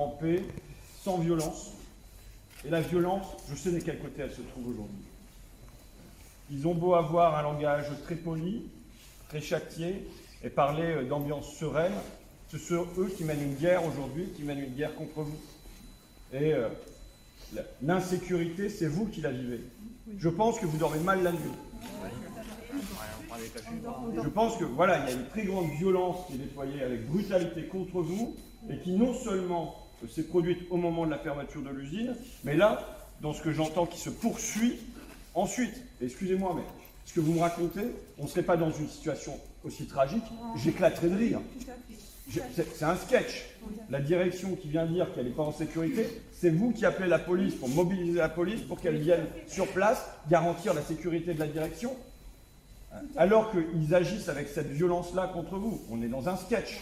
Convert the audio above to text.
en paix, sans violence. Et la violence, je sais de quel côté elle se trouve aujourd'hui. Ils ont beau avoir un langage très poli, très châtié, et parler euh, d'ambiance sereine, ce sont eux qui mènent une guerre aujourd'hui, qui mènent une guerre contre vous. Et euh, l'insécurité, c'est vous qui la vivez. Je pense que vous dormez mal la nuit. Je pense que voilà, il y a une très grande violence qui est déployée avec brutalité contre vous et qui non seulement s'est produite au moment de la fermeture de l'usine, mais là, dans ce que j'entends qui se poursuit ensuite. Excusez-moi, mais ce que vous me racontez, on ne serait pas dans une situation aussi tragique, j'éclaterais de rire. C'est un sketch. La direction qui vient dire qu'elle n'est pas en sécurité, c'est vous qui appelez la police pour mobiliser la police pour qu'elle vienne sur place garantir la sécurité de la direction alors qu'ils agissent avec cette violence-là contre vous. On est dans un sketch.